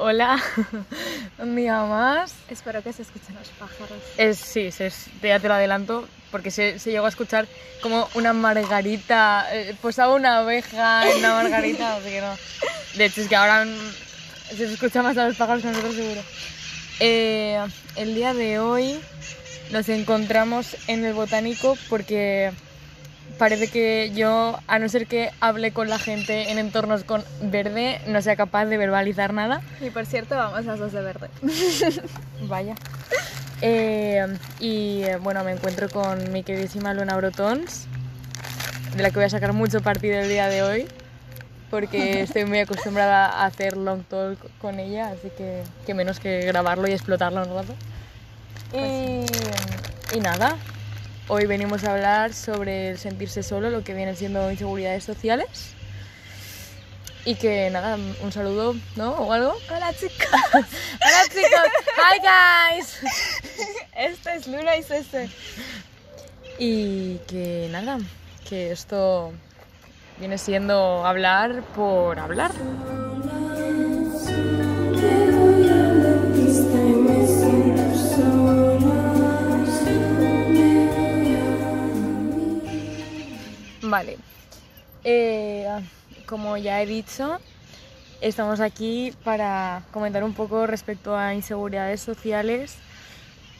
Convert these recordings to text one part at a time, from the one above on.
Hola, un día más. Espero que se escuchen los pájaros. Es, sí, se, ya te lo adelanto, porque se, se llegó a escuchar como una margarita, eh, posaba una abeja en una margarita, así que no. De hecho, es que ahora se escucha más a los pájaros que a nosotros seguro. Eh, el día de hoy nos encontramos en el botánico porque parece que yo, a no ser que hable con la gente en entornos con verde, no sea capaz de verbalizar nada. Y por cierto, vamos a dos de verde. Vaya. Eh, y bueno, me encuentro con mi queridísima Luna Brotons, de la que voy a sacar mucho partido el día de hoy, porque estoy muy acostumbrada a hacer long talk con ella, así que, que menos que grabarlo y explotarlo un rato. Y, y nada, Hoy venimos a hablar sobre el sentirse solo, lo que viene siendo inseguridades sociales. Y que nada, un saludo, ¿no? ¿O algo? Hola chicos. Hola chicos. Hi guys. Este es Luna y César. Y que nada, que esto viene siendo hablar por hablar. Vale. Eh, como ya he dicho, estamos aquí para comentar un poco respecto a inseguridades sociales,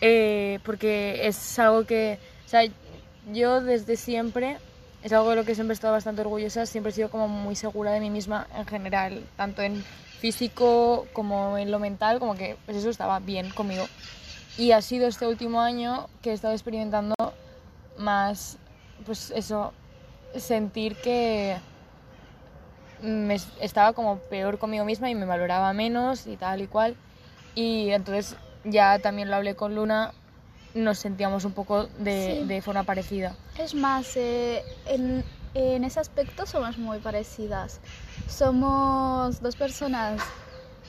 eh, porque es algo que, o sea, yo desde siempre, es algo de lo que siempre he estado bastante orgullosa, siempre he sido como muy segura de mí misma en general, tanto en físico como en lo mental, como que pues eso estaba bien conmigo. Y ha sido este último año que he estado experimentando más, pues eso, sentir que me estaba como peor conmigo misma y me valoraba menos y tal y cual. Y entonces ya también lo hablé con Luna, nos sentíamos un poco de, de forma parecida. Es más, eh, en, en ese aspecto somos muy parecidas. Somos dos personas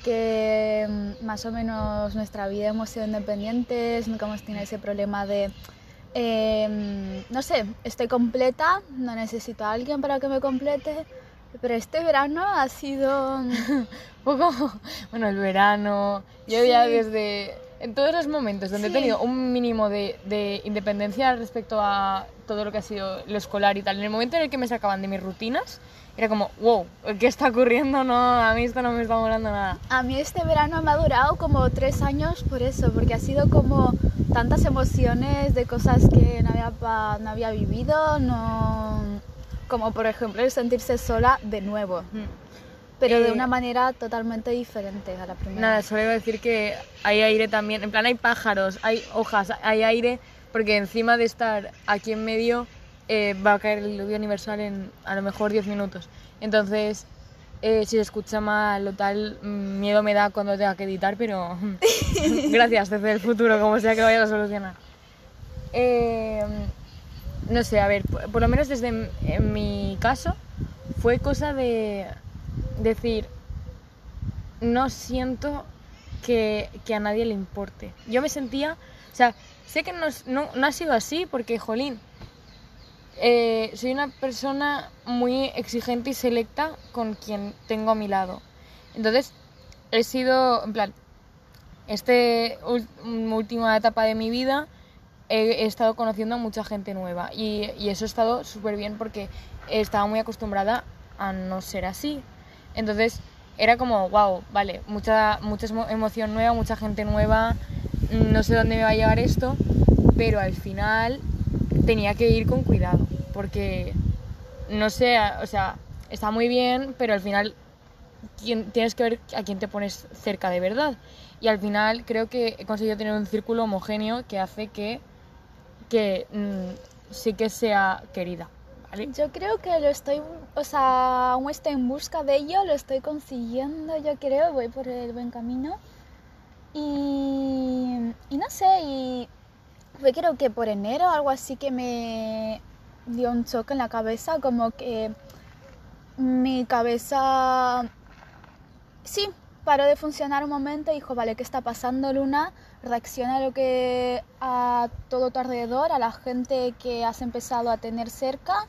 que mm, más o menos nuestra vida hemos sido independientes, nunca hemos tenido ese problema de eh, no sé, estoy completa, no necesito a alguien para que me complete, pero este verano ha sido un poco, bueno, el verano, yo ya desde, en todos los momentos donde he tenido un mínimo de, de, independencia respecto a todo lo que ha sido lo escolar y tal, en el momento en el que me sacaban de mis rutinas, era como, wow, ¿qué está ocurriendo? No, a mí esto no me está molando nada. A mí este verano me ha durado como tres años por eso, porque ha sido como tantas emociones de cosas que no había, no había vivido, no, como por ejemplo el sentirse sola de nuevo. Pero de eh, una manera totalmente diferente a la primera. Nada, solo iba a decir que hay aire también. En plan, hay pájaros, hay hojas, hay aire, porque encima de estar aquí en medio eh, va a caer el diluvio universal en a lo mejor 10 minutos. Entonces, eh, si se escucha mal o tal, mm, miedo me da cuando tenga que editar, pero gracias desde el futuro, como sea que vaya a solucionar. Eh, no sé, a ver, por, lo menos desde en mi caso, fue cosa de decir, no siento que, que, a nadie le importe. Yo me sentía, o sea, sé que no, no, no ha sido así porque, jolín, eh, soy una persona muy exigente y selecta con quien tengo a mi lado. Entonces, he sido, en plan, esta última etapa de mi vida he, estado conociendo a mucha gente nueva y, eso ha estado súper bien porque estaba muy acostumbrada a no ser así. Entonces, era como, wow, vale, mucha, mucha emoción nueva, mucha gente nueva, no sé dónde me va a llevar esto, pero al final tenía que ir con cuidado, porque no sé, o sea, está muy bien, pero al final tienes que ver a quién te pones cerca de verdad. Y al final creo que he conseguido tener un círculo homogéneo que hace que, que mm, sí que sea querida. Yo creo que lo estoy, o sea, aún estoy en busca de ello, lo estoy consiguiendo, yo creo, voy por el buen camino. Y, y no sé, y fue creo que por enero algo así que me dio un choque en la cabeza, como que mi cabeza, sí, paró de funcionar un momento y dijo, vale, ¿qué está pasando Luna? Reacciona a lo que a todo tu alrededor, a la gente que has empezado a tener cerca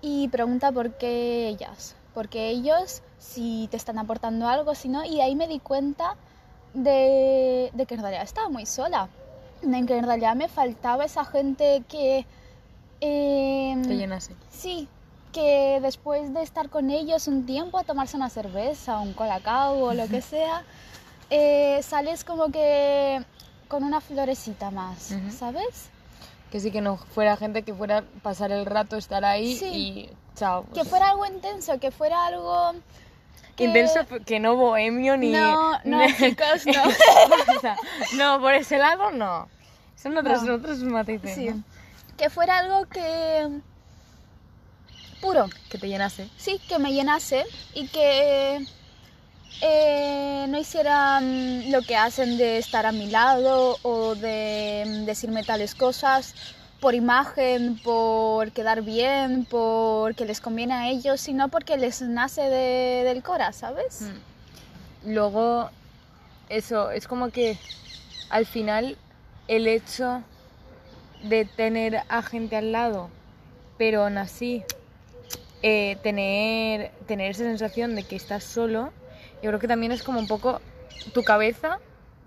y pregunta por qué ellas, porque ellos si te están aportando algo, si no, y ahí me di cuenta de, de que en realidad estaba muy sola, de que en realidad me faltaba esa gente que... em, Te llenase. Sí, que después de estar con ellos un tiempo a tomarse una cerveza, un colacao o lo que sea, eh, sales como que con una florecita más. ¿sabes? Que sí que no fuera gente que fuera pasar el rato, estar ahí Sí. y chao. Que fuera algo intenso, que fuera algo... que- Intenso, que no bohemio ni... No, no, chicos, no. O sea, no, por ese lado no. Son otros, No. otros matices, Sí. ¿no? Que fuera algo que... puro. Que te llenase. Sí, que me llenase y que eh, no hicieran lo que hacen de estar a mi lado o de mm, decirme tales cosas por imagen, por quedar bien, porque les conviene a ellos, sino porque les nace de- del cora, ¿sabes? Mm. Luego, eso, es como que al final el hecho de tener a gente al lado, pero aún así eh, tener, tener esa sensación de que estás solo, yo creo que también es como un poco tu cabeza.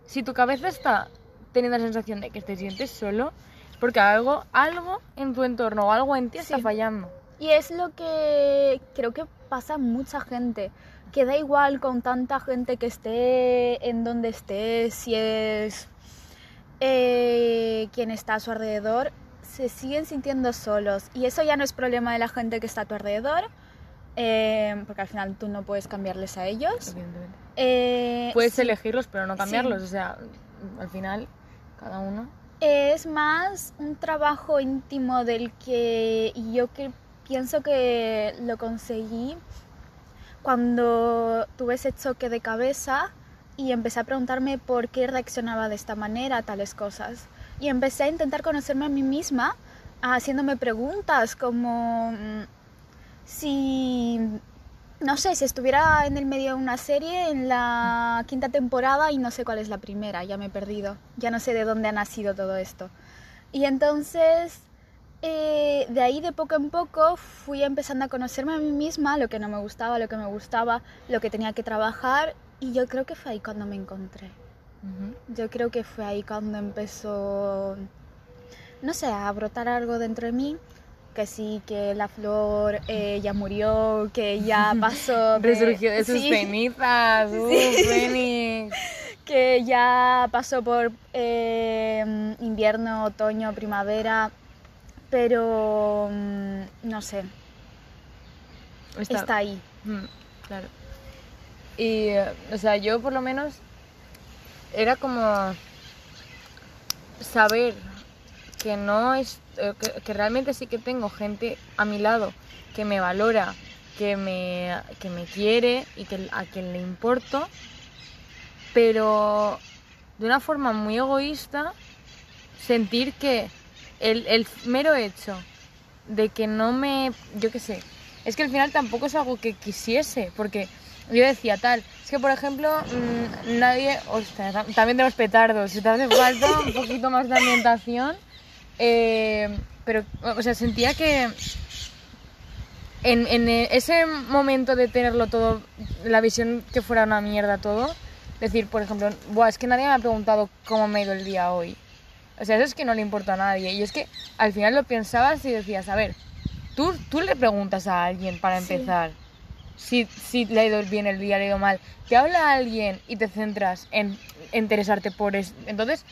Si tu cabeza está teniendo la sensación de que te sientes solo, porque algo, algo en tu entorno o algo en ti está Sí. fallando. Y es lo que creo que pasa a mucha gente, que da igual con tanta gente que esté en donde esté, si es eh, quien está a su alrededor, se siguen sintiendo solos. Y eso ya no es problema de la gente que está a tu alrededor, eh, porque al final tú no puedes cambiarles a ellos. Eh, Puedes sí, elegirlos, pero no Sí. cambiarlos. O sea, al final, cada uno. Es más un trabajo íntimo del que yo que pienso que lo conseguí cuando tuve ese choque de cabeza y empecé a preguntarme por qué reaccionaba de esta manera a tales cosas. Y empecé a intentar conocerme a mí misma haciéndome preguntas como mm, si, no sé, si estuviera en el medio de una serie en la quinta temporada y no sé cuál es la primera, ya me he perdido, ya no sé de dónde ha nacido todo esto. Y entonces, eh, de ahí de poco en poco fui empezando a conocerme a mí misma, lo que no me gustaba, lo que me gustaba, lo que tenía que trabajar y yo creo que fue ahí cuando me encontré. Yo creo que fue ahí cuando empezó, no sé, a brotar algo dentro de mí. Que sí, que la flor eh, ya murió, que ya pasó. Resurgió de sus sí, cenizas. ¡Uh, Sí. Que ya pasó por eh, invierno, otoño, primavera. Pero mm, no sé, Está- está ahí. Mm, Claro. Y, o sea, yo por lo menos era como saber que no es, eh, que, realmente sí que tengo gente a mi lado que me valora, que me, que me quiere y que, a quien le importo, pero de una forma muy egoísta, sentir que el, el mero hecho de que no me, yo qué sé, es que al final tampoco es algo que quisiese, porque yo decía tal, es que por ejemplo mm, nadie, ostras, tam- también tenemos petardos, si te hace falta un poquito más de ambientación, eh, pero, o sea, sentía que en, en ese momento de tenerlo todo, la visión que fuera una mierda todo, decir, por ejemplo, Buah, es que nadie me ha preguntado cómo me ha ido el día hoy. O sea, eso es que no le importa a nadie. Y es que al final lo pensabas y decías, a ver, tú, tú le preguntas a alguien para Sí. empezar si, si le ha ido bien el día, le ha ido mal. Te habla alguien y te centras en, en interesarte por eso. Entonces,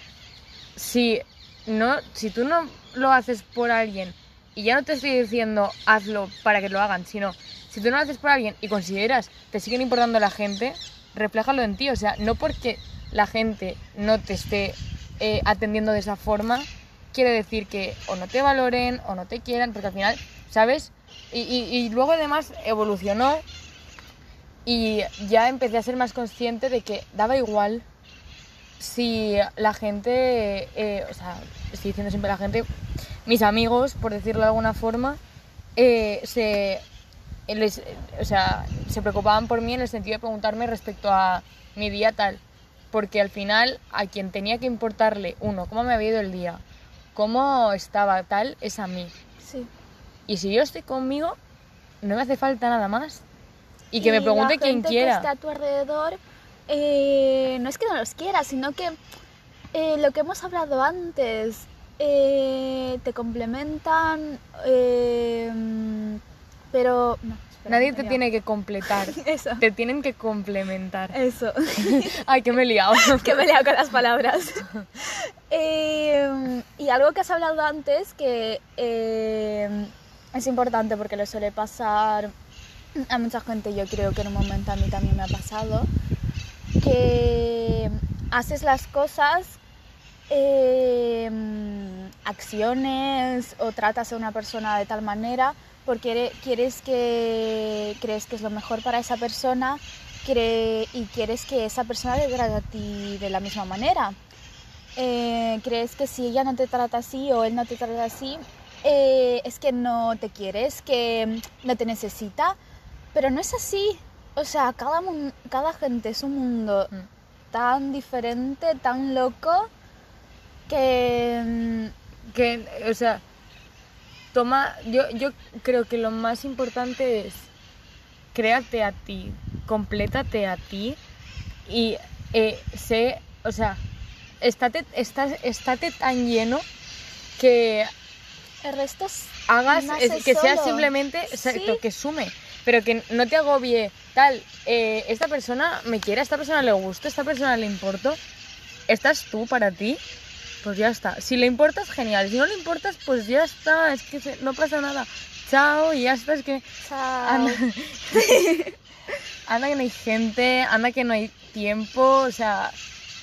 si, no, si tú no lo haces por alguien, y ya no te estoy diciendo hazlo para que lo hagan, sino si tú no lo haces por alguien y consideras te siguen importando la gente, refléjalo en ti. O sea, no porque la gente no te esté eh, atendiendo de esa forma, quiere decir que o no te valoren o no te quieran, porque al final, ¿sabes? Y, y- y luego además evolucionó y ya empecé a ser más consciente de que daba igual si la gente, eh, o sea, estoy diciendo siempre la gente, mis amigos, por decirlo de alguna forma, eh, se, les, o sea, se preocupaban por mí en el sentido de preguntarme respecto a mi día tal. Porque al final a quien tenía que importarle, uno, cómo me había ido el día, cómo estaba tal, es a mí. Sí. Y si yo estoy conmigo, no me hace falta nada más. Y que me pregunte la quien gente quiera. que está a tu alrededor, eh, no es que no los quieras, sino que eh, lo que hemos hablado antes, eh, te complementan, eh, pero... no, espera, Nadie te tiene que completar. Eso, Te tienen que complementar. eso. Ay, que me he liado. que me he liado con las palabras. Y algo que has hablado antes que es importante porque le suele pasar a mucha gente, yo creo que en un momento a mí también me ha pasado, que haces las cosas, eh, acciones o tratas a una persona de tal manera porque ere- quieres que crees que es lo mejor para esa persona y quieres que esa persona te trate a ti de la misma manera. Eh, crees que si ella no te trata así o él no te trata así, eh, es que no te quiere, es que no te necesita, pero no es así. O sea, cada, cada gente es un mundo Mm. tan diferente, tan loco, que... mm, que, o sea, toma, yo, yo creo que lo más importante es créate a ti, complétate a ti y eh, sé, o sea, estate, estás, estate tan lleno que El resto es... hagas, es- que sea simplemente, exacto, Sí. que sume, pero que no te agobie tal, eh, esta persona me quiere, a esta persona le gusta, a esta persona le importo, estás tú para ti, pues ya está. Si le importas, genial, si no le importas, pues ya está, es que se- no pasa nada. Chao, y ya está, es que Chao. anda, anda que no hay gente, anda que no hay tiempo, o sea,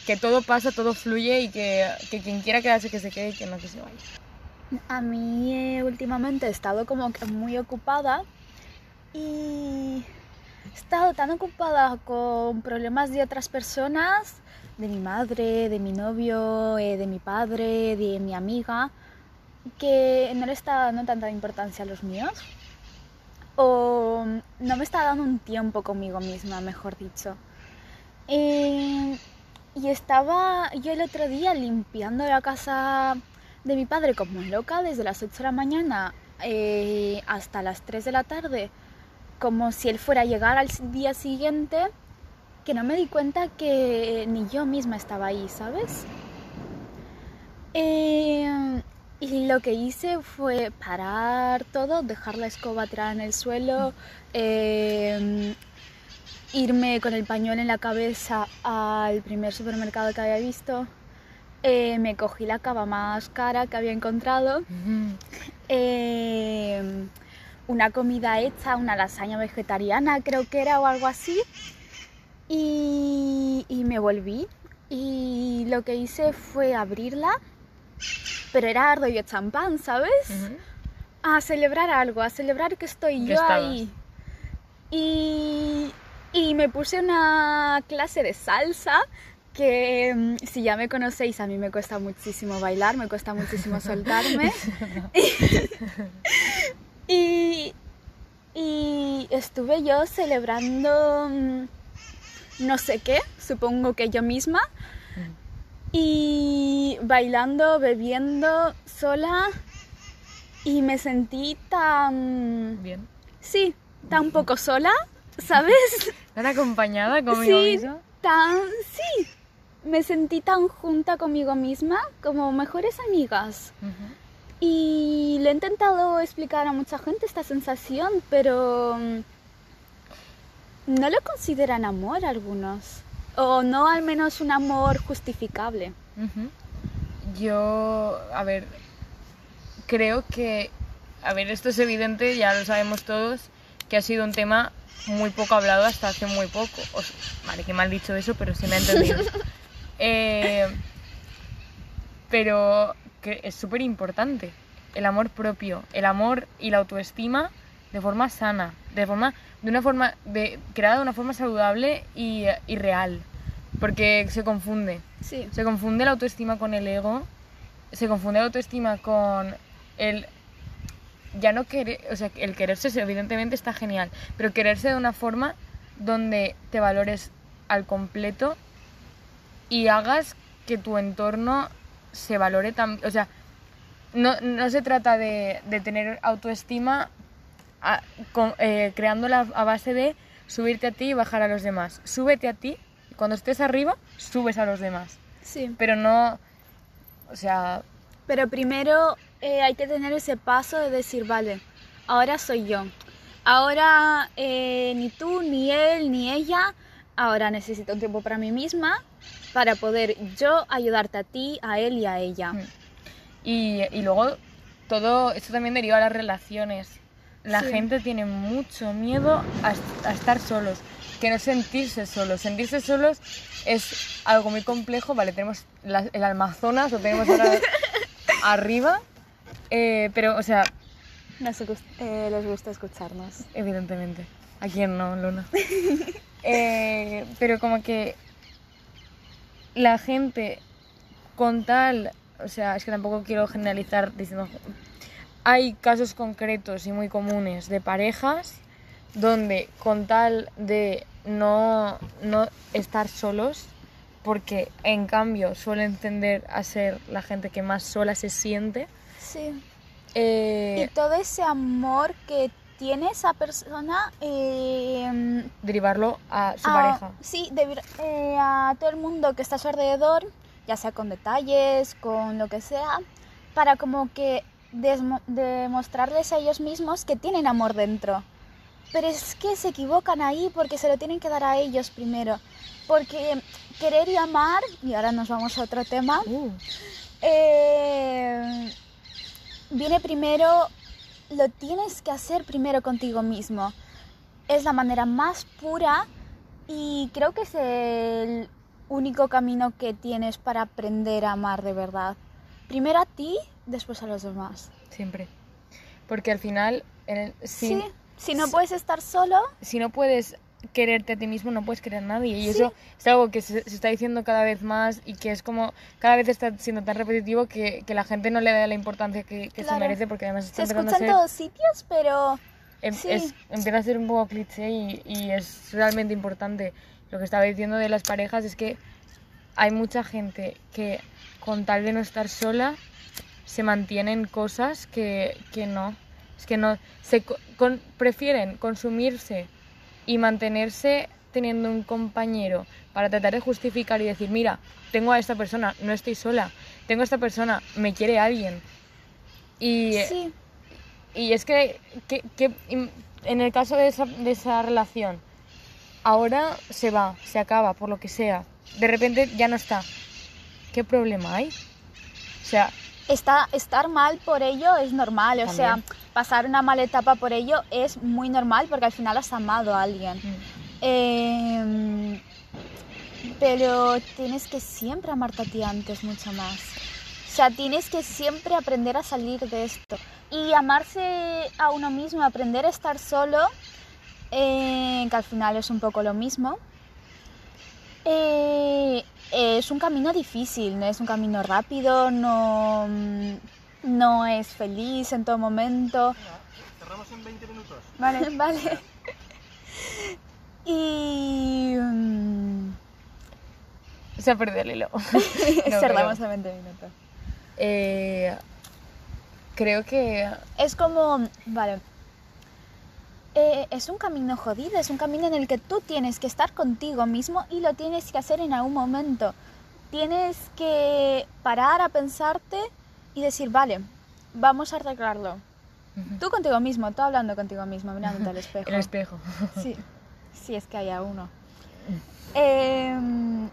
que todo pasa, todo fluye y que, que quien quiera quedarse que se quede y que no que se vaya. A mí eh, últimamente he estado como que muy ocupada y he estado tan ocupada con problemas de otras personas, de mi madre, de mi novio, eh, de mi padre, de mi amiga, que no le está dando tanta importancia a los míos. O no me está dando un tiempo conmigo misma, mejor dicho. Eh, y estaba yo el otro día limpiando la casa de mi padre como loca desde las 8 de la mañana eh, hasta las 3 de la tarde, como si él fuera a llegar al día siguiente, que no me di cuenta que ni yo misma estaba ahí, ¿sabes? Eh, y lo que hice fue parar todo, dejar la escoba tirada en el suelo, eh, irme con el pañuelo en la cabeza al primer supermercado que había visto. Eh, me cogí la cava más cara que había encontrado. eh, una comida hecha, una lasaña vegetariana creo que era o algo así. Y, y me volví y lo que hice fue abrirla, pero era ardo y champán, ¿sabes? A celebrar algo, a celebrar que estoy yo estabas. ahí. Y, y me puse una clase de salsa que mm, si ya me conocéis, a mí me cuesta muchísimo bailar, me cuesta muchísimo soltarme. y, y estuve yo celebrando mm, no sé qué, supongo que yo misma, y bailando, bebiendo sola y me sentí tan, Bien. sí, tan poco sola, ¿sabes? ¿Tan acompañada conmigo Sí, misma? tan, sí, me sentí tan junta conmigo misma como mejores amigas. Y le he intentado explicar a mucha gente esta sensación, pero mm, no lo consideran amor algunos. O no al menos un amor justificable. Yo, a ver, creo que, a ver, esto es evidente, ya lo sabemos todos, que ha sido un tema muy poco hablado hasta hace muy poco. O vale, que mal dicho eso, pero sí me ha entendido. Eh, pero que es súper importante el amor propio, el amor y la autoestima de forma sana, de forma, de una forma, de, creada de una forma saludable y, y real, porque se confunde. Sí. Se confunde la autoestima con el ego, se confunde la autoestima con el ya no querer, o sea, el quererse evidentemente está genial, pero quererse de una forma donde te valores al completo y hagas que tu entorno se valore también, o sea, no, no se trata de, de tener autoestima a- con- eh, creándola a base de subirte a ti y bajar a los demás. Súbete a ti y cuando estés arriba, subes a los demás. Sí. Pero no, o sea, Pero primero eh, hay que tener ese paso de decir, vale, ahora soy yo. Ahora eh, ni tú, ni él, ni ella. Ahora necesito un tiempo para mí misma para poder yo ayudarte a ti, a él y a ella. Mm. Y, y luego todo esto también deriva a las relaciones. La Sí. gente tiene mucho miedo a, est- a estar solos, que no sentirse solos. Sentirse solos es algo muy complejo. Vale, tenemos la- el Amazonas, lo tenemos ahora arriba, eh, pero, o sea, Nos eh, les gusta escucharnos. evidentemente. ¿A quién no, Luna? Eh, pero como que la gente con tal, o sea, es que tampoco quiero generalizar diciendo, hay casos concretos y muy comunes de parejas donde con tal de no, no estar solos, porque en cambio suelen tender a ser la gente que más sola se siente, Sí. eh, Y todo ese amor que tiene esa persona eh, derivarlo a su a- pareja. Sí, deber- eh, a todo el mundo que está a su alrededor, ya sea con detalles, con lo que sea, para como que demostrarles a ellos mismos que tienen amor dentro. Pero es que se equivocan ahí porque se lo tienen que dar a ellos primero. Porque querer y amar, y ahora nos vamos a otro tema, Uh. eh, viene primero, lo tienes que hacer primero contigo mismo. Es la manera más pura y creo que es el único camino que tienes para aprender a amar de verdad. Primero a ti, después a los demás. Siempre. Porque al final, en el- si, Sí, si no puedes estar solo, si no puedes quererte a ti mismo, no puedes querer a nadie. Y Sí. eso es algo que se, se está diciendo cada vez más y que es como, cada vez está siendo tan repetitivo que, que la gente no le da la importancia que, que se Claro. merece porque además está se escucha a en ser... todos sitios, pero em- sí. es- empieza a ser un poco cliché y, y es realmente importante. Lo que estaba diciendo de las parejas es que hay mucha gente que con tal de no estar sola se mantienen cosas que, que no. Es que no. Se co- con- prefieren consumirse y mantenerse teniendo un compañero para tratar de justificar y decir, mira, tengo a esta persona, no estoy sola, tengo a esta persona, me quiere alguien. Y, sí, y es que, que- que en el caso de esa, de esa relación, ahora se va, se acaba, por lo que sea, de repente ya no está. ¿Qué problema hay? O sea, está, estar mal por ello es normal. O sea. Pasar una mala etapa por ello es muy normal porque al final has amado a alguien. mm, Em, pero tienes que siempre amarte a ti antes mucho más. O sea, tienes que siempre aprender a salir de esto. Y amarse a uno mismo, aprender a estar solo, eh, que al final es un poco lo mismo. eh, es un camino difícil, no es un camino rápido, no, no es feliz en todo momento. Cerramos en 20 minutos. Vale, vale. Y. mm, se ha perdido el hilo. No, cerramos a 20 minutos. eh, creo que Es como. Vale. Eh, es un camino jodido, es un camino en el que tú tienes que estar contigo mismo y lo tienes que hacer en algún momento. Tienes que parar a pensarte y decir, vale, vamos a arreglarlo. Tú contigo mismo, tú hablando contigo mismo, mirándote al espejo. el espejo. Sí, sí, es que haya uno. Em,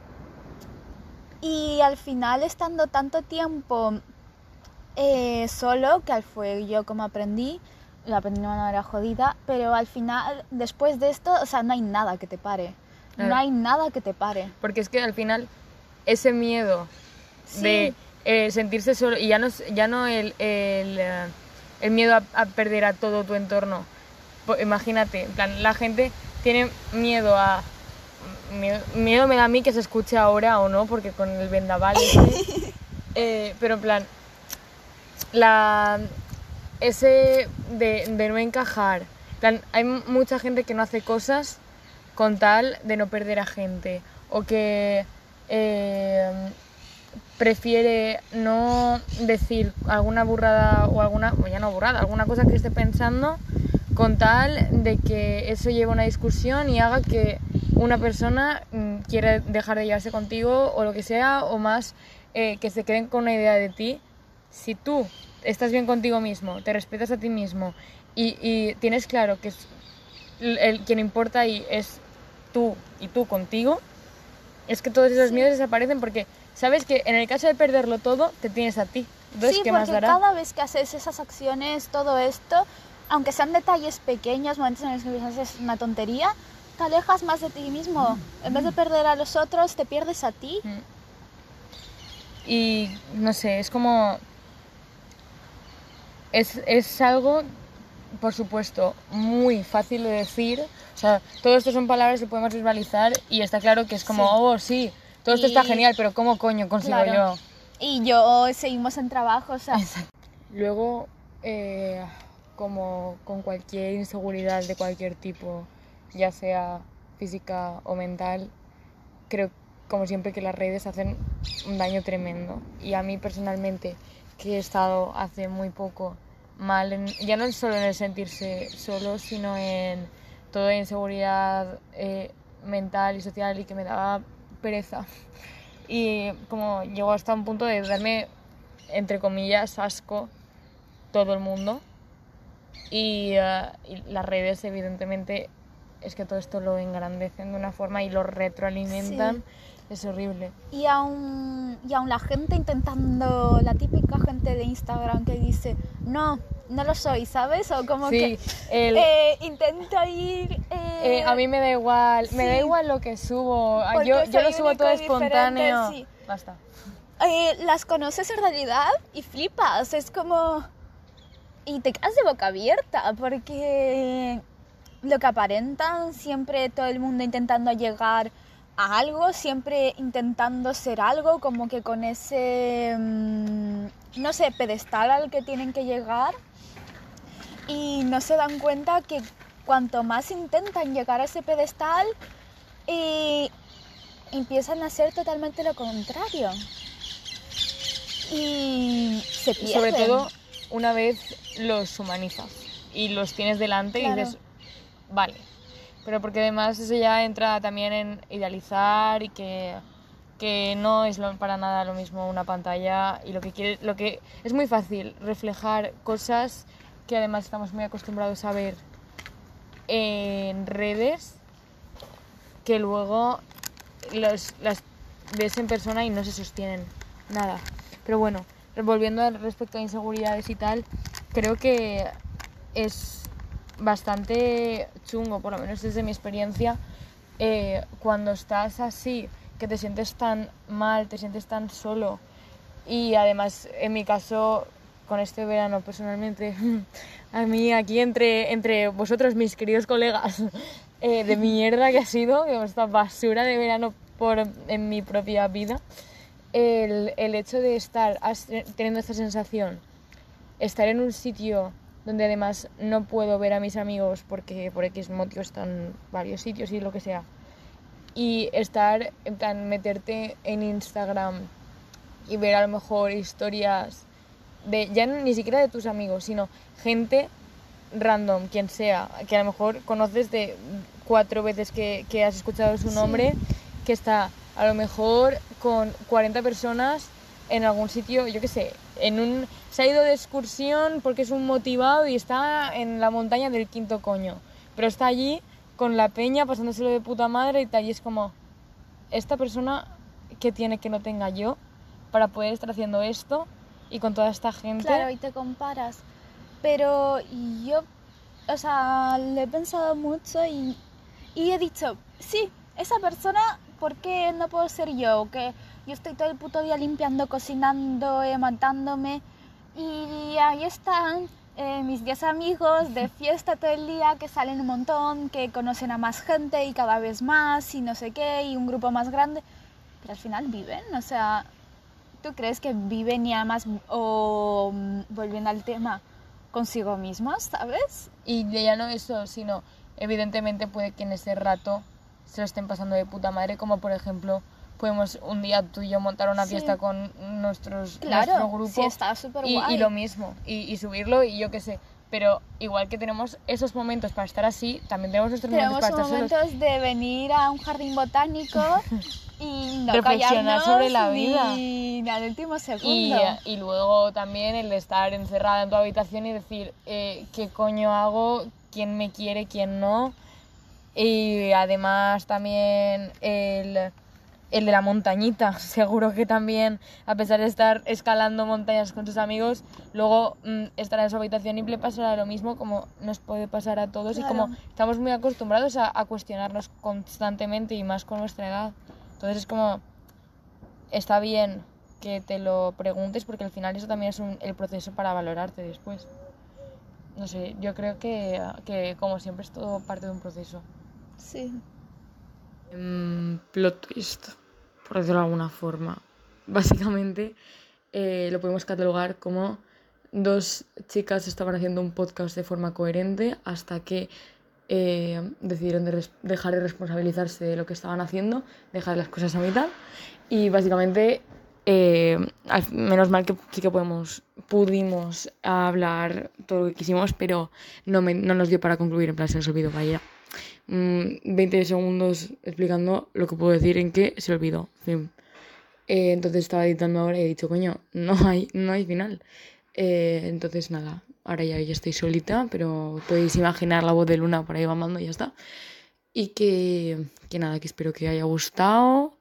y al final, estando tanto tiempo eh, solo, que fue yo como aprendí, lo aprendí de una manera jodida, pero al final, después de esto, o sea, no hay nada que te pare. No hay nada que te pare. Porque es que al final ese miedo Sí. de eh, sentirse solo, y ya no, ya no el, el, eh, el miedo a, a perder a todo tu entorno. Imagínate, en plan, la gente tiene miedo a... Miedo, miedo me da a mí que se escuche ahora o no, porque con el vendaval ese, eh, pero en plan, la, ese de, de no encajar. Plan, hay mucha gente que no hace cosas con tal de no perder a gente o que eh, prefiere no decir alguna burrada o alguna, o ya no burrada, alguna cosa que esté pensando con tal de que eso lleve a una discusión y haga que una persona mm, quiera dejar de llevarse contigo o lo que sea, o más eh, que se queden con una idea de ti. Si tú estás bien contigo mismo, te respetas a ti mismo y, y tienes claro que es el, el- quien importa ahí es tú y tú contigo, es que todos esos miedos desaparecen porque sabes que en el caso de perderlo todo, te tienes a ti. Entonces, sí, ¿qué más porque dará? cada vez que haces esas acciones, todo esto, aunque sean detalles pequeños, momentos en los que haces una tontería, te alejas más de ti mismo. En vez de perder a los otros, te pierdes a ti. Mm. Y no sé, es como. Es, es algo, por supuesto, muy fácil de decir. O sea, todo esto son palabras que podemos visualizar y está claro que es como, Sí. oh, sí, todo esto está Y- genial, pero ¿cómo coño consigo Claro. yo? Y yo seguimos en trabajo, o sea, Luego, eh, como con cualquier inseguridad de cualquier tipo, ya sea física o mental, creo, como siempre, que las redes hacen un daño tremendo. Y a mí personalmente, que he estado hace muy poco mal, en- ya no solo en el sentirse solo, sino en toda inseguridad eh, mental y social y que me daba pereza. Y como llegó hasta un punto de darme, entre comillas, asco todo el mundo. Y, eh, y las redes, evidentemente, es que todo esto lo engrandecen de una forma y lo retroalimentan. Es horrible. y aún, y aún la gente intentando, la típica gente de Instagram que dice, no, no lo soy, ¿sabes? O como Sí, que el- eh, intento ir... eh, eh, a mí me da igual, me da igual lo que subo. Porque Yo, yo lo subo todo espontáneo. sí. Basta. las conoces en realidad y flipas, es como... Y te quedas de boca abierta porque lo que aparentan, siempre todo el mundo intentando llegar a algo, siempre intentando ser algo, como que con ese, mm, no sé, pedestal al que tienen que llegar y no se dan cuenta que cuanto más intentan llegar a ese pedestal, eh, empiezan a hacer totalmente lo contrario. Y se pierden. Sobre todo una vez los humanizas y los tienes delante y dices, vale. Pero porque además eso ya entra también en idealizar y que, que no es lo- para nada lo mismo una pantalla y lo que quiere, lo que es muy fácil reflejar cosas que además estamos muy acostumbrados a ver en redes que luego los- las ves en persona y no se sostienen nada. Pero bueno, volviendo respecto a inseguridades y tal, creo que es bastante chungo, por lo menos desde mi experiencia, eh, cuando estás así, que te sientes tan mal, te sientes tan solo. Y además, en mi caso, con este verano personalmente, a mí aquí entre, entre vosotros, mis queridos colegas, eh, de mierda que ha sido, esta basura de verano por, en mi propia vida, el, el hecho de estar teniendo esta sensación, estar en un sitio donde además no puedo ver a mis amigos porque por X motivos están en varios sitios y lo que sea, y estar, en plan, meterte en Instagram y ver a lo mejor historias de, ya ni siquiera de tus amigos, sino gente random, quien sea, que a lo mejor conoces de cuatro veces que, que has escuchado su Sí. nombre, que está a lo mejor con 40 personas en algún sitio, yo qué sé, en un se ha ido de excursión porque es un motivado y está en la montaña del quinto coño, pero está allí con la peña pasándoselo de puta madre y y es como esta persona que tiene que no tenga yo para poder estar haciendo esto y con toda esta gente. Claro, y te comparas. Pero yo, o sea, lo he pensado mucho y, y he dicho, sí, esa persona, ¿por qué no puedo ser yo? Que yo estoy todo el puto día limpiando, cocinando, eh, matándome. Y ahí están eh, mis 10 amigos de fiesta todo el día que salen un montón, que conocen a más gente y cada vez más y no sé qué, y un grupo más grande. Pero al final viven, o sea, ¿Tú crees que viven y además, o mm, volviendo al tema, consigo mismos, ¿sabes? Y ya no eso, sino evidentemente puede que en ese rato se lo estén pasando de puta madre, como por ejemplo podemos un día tú y yo montar una Sí. fiesta con nuestros, Claro, nuestro grupo sí, está súper y, guay. y lo mismo, y, y subirlo y yo qué sé, Pero igual que tenemos esos momentos para estar así, también tenemos nuestros Tenemos momentos para estar solos. momentos de venir a un jardín botánico y no Reflexionar sobre la vida. ni al último segundo. Y, y luego también el de estar encerrada en tu habitación y decir, eh, ¿qué coño hago? ¿Quién me quiere? ¿Quién no? Y además también el, el de la montañita. Seguro que también, a pesar de estar escalando montañas con tus amigos, luego mm, estar en su habitación y le pasará lo mismo como nos puede pasar a todos y como Claro. estamos muy acostumbrados a, a cuestionarnos constantemente y más con nuestra edad. Entonces es como, está bien que te lo preguntes porque al final eso también es un- el proceso para valorarte después. No sé, yo creo que, que como siempre es todo parte de un proceso. Sí. Mm, plot twist, por decirlo de alguna forma. Básicamente eh, lo podemos catalogar como dos chicas estaban haciendo un podcast de forma coherente hasta que eh, decidieron dejar de responsabilizarse de lo que estaban haciendo, dejar las cosas a mitad y básicamente eh, menos mal que sí que pudimos hablar todo lo que quisimos pero no, me- no nos dio para concluir en plan se nos olvidó vaya 20 segundos explicando lo que puedo decir en que se olvidó. Fin. Eh, entonces estaba editando ahora y he dicho, coño, no hay, no hay final. Eh, entonces nada, ahora ya, ya estoy solita, pero podéis imaginar la voz de Luna por ahí mamando y ya está. Y que, que nada, que espero que haya gustado,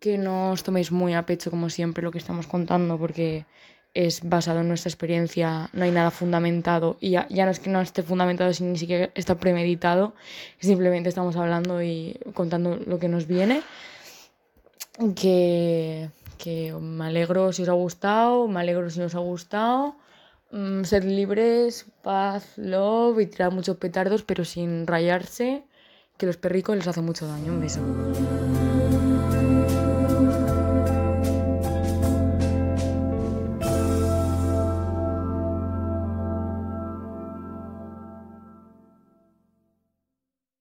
que no os toméis muy a pecho como siempre lo que estamos contando, porque es basado en nuestra experiencia, no hay nada fundamentado y ya, ya no es que no esté fundamentado, sino ni siquiera está premeditado, simplemente estamos hablando y contando lo que nos viene. Que, que me alegro si os ha gustado, me alegro si no os ha gustado. Mm, sed libres, paz, love y tirar muchos petardos, pero sin rayarse, que los perricos les hace mucho daño. Un beso.